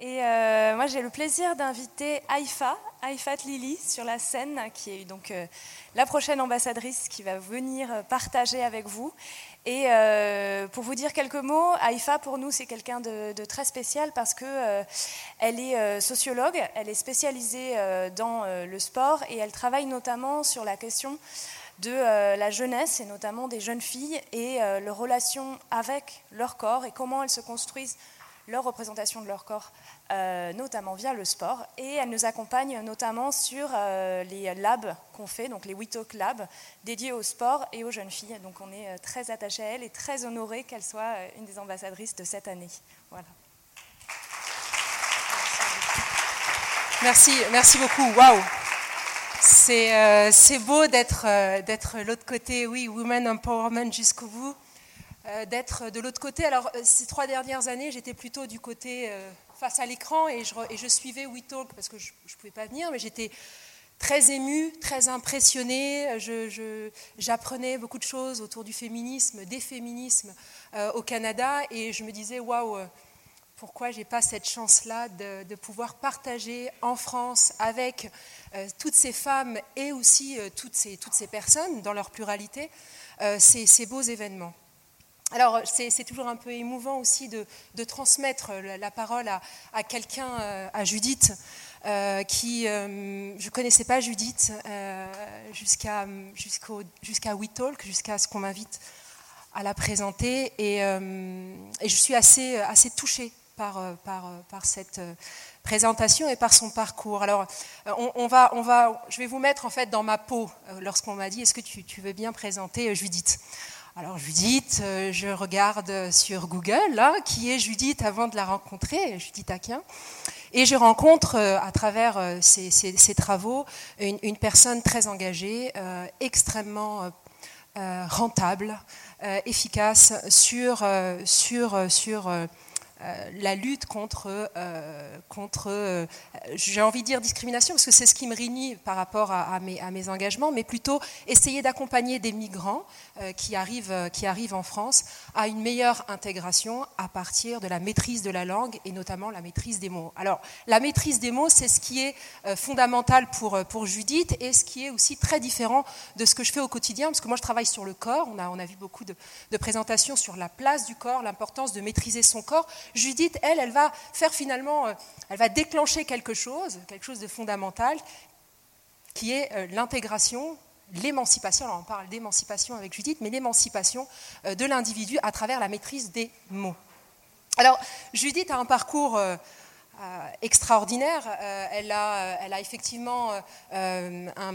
Et euh, moi, j'ai le plaisir d'inviter Haïfa, Haïfat Lili, sur la scène, qui est donc euh, la prochaine ambassadrice qui va venir partager avec vous. Et euh, pour vous dire quelques mots, Haïfa, pour nous, c'est quelqu'un de, très spécial parce que euh, elle est sociologue, elle est spécialisée dans le sport et elle travaille notamment sur la question de la jeunesse et notamment des jeunes filles et leur relation avec leur corps et comment elles se construisent leur représentation de leur corps, euh, notamment via le sport. Et elle nous accompagne notamment sur euh, les labs qu'on fait, donc les We Talk Labs, dédiés au sport et aux jeunes filles. Donc on est euh, très attachés à elle et très honorés qu'elle soit une des ambassadrices de cette année. Voilà. Merci, merci beaucoup. Waouh! C'est beau d'être d'être l'autre côté, oui, Women Empowerment jusqu'au bout, d'être de l'autre côté. Alors, euh, ces trois dernières années, j'étais plutôt du côté euh, face à l'écran et je, et je suivais We Talk parce que je ne pouvais pas venir, mais j'étais très émue, très impressionnée. J'apprenais beaucoup de choses autour du féminisme, des féminismes euh, au Canada et je me disais, waouh! euh, pourquoi j'ai pas cette chance-là de, pouvoir partager en France avec euh, toutes ces femmes et aussi euh, toutes, ces, personnes dans leur pluralité euh, ces beaux événements. Alors c'est toujours un peu émouvant aussi de, transmettre la, la parole à, quelqu'un, euh, à Judith, euh, qui euh, je connaissais pas Judith euh, jusqu'à jusqu'au jusqu'à We Talk, jusqu'à ce qu'on m'invite à la présenter et, euh, je suis assez, assez touchée par, euh, par, euh, cette euh, présentation et par son parcours. Alors, euh, on, va, on va, je vais vous mettre en fait dans ma peau euh, lorsqu'on m'a dit est-ce que tu, tu veux bien présenter euh, Judith? Alors Judith, euh, je regarde sur Google, qui est Judith avant de la rencontrer, Judith Aquin, et je rencontre euh, à travers euh, ces, ces travaux une, personne très engagée, euh, extrêmement euh, euh, rentable, euh, efficace sur, euh, sur, euh, sur euh, la lutte contre, euh, contre euh, j'ai envie de dire discrimination, parce que c'est ce qui me réunit par rapport à, mes, engagements, mais plutôt essayer d'accompagner des migrants qui, arrivent, qui arrivent en France à une meilleure intégration à partir de la maîtrise de la langue et notamment la maîtrise des mots. Alors, la maîtrise des mots, c'est ce qui est fondamental pour, pour Judith et ce qui est aussi très différent de ce que je fais au quotidien, parce que moi je travaille sur le corps, on a, on a vu beaucoup de présentations sur la place du corps, l'importance de maîtriser son corps. Judith, elle, elle va faire finalement, euh, elle va déclencher quelque chose, quelque chose de fondamental, qui est euh, l'intégration, l'émancipation. Alors on parle d'émancipation avec Judith, mais l'émancipation euh, de l'individu à travers la maîtrise des mots. Alors, Judith a un parcours extraordinaire. Euh, elle, a, elle a effectivement euh, un-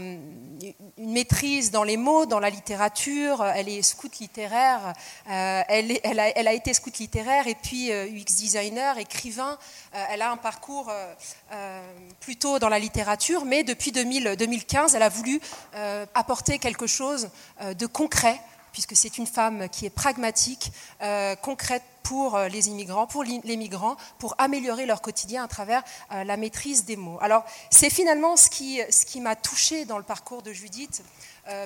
une maîtrise dans les mots, dans la littérature. Elle est scout littéraire. Euh, elle, a, été scout littéraire et puis euh, UX designer, écrivain. Euh, elle a un parcours euh, euh, plutôt dans la littérature, mais depuis 2000 2015, elle a voulu euh, apporter quelque chose euh, de concret puisque c'est une femme qui est pragmatique, euh, concrète pour euh, les immigrants, pour les migrants, pour améliorer leur quotidien à travers euh, la maîtrise des mots. Alors, c'est finalement ce qui, m'a touchée dans le parcours de Judith.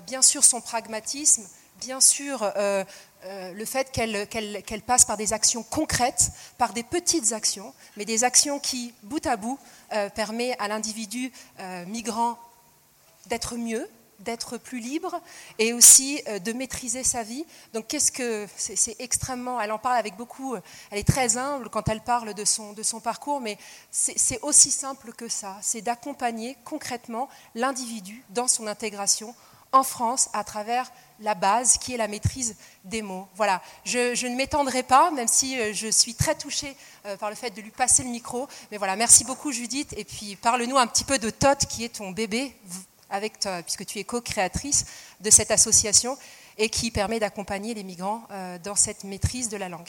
Bien sûr, son pragmatisme, bien sûr, le fait qu'elle passe par des actions concrètes, par des petites actions, mais des actions qui, bout à bout, euh, permet à l'individu migrant d'être mieux, d'être plus libre et aussi euh, de maîtriser sa vie. Donc qu'est-ce que c'est extrêmement, elle en parle avec beaucoup, euh, elle est très humble quand elle parle de son, de son parcours, mais c'est aussi simple que ça, c'est d'accompagner concrètement l'individu dans son intégration en France à travers la base qui est la maîtrise des mots. Voilà, je, ne m'étendrai pas, même si euh, je suis très touchée par le fait de lui passer le micro. Mais voilà, merci beaucoup Judith. Et puis parle-nous un petit peu de Tot, qui est ton bébé, puisque tu es co-créatrice de cette association et qui permet d'accompagner les migrants euh, dans cette maîtrise de la langue.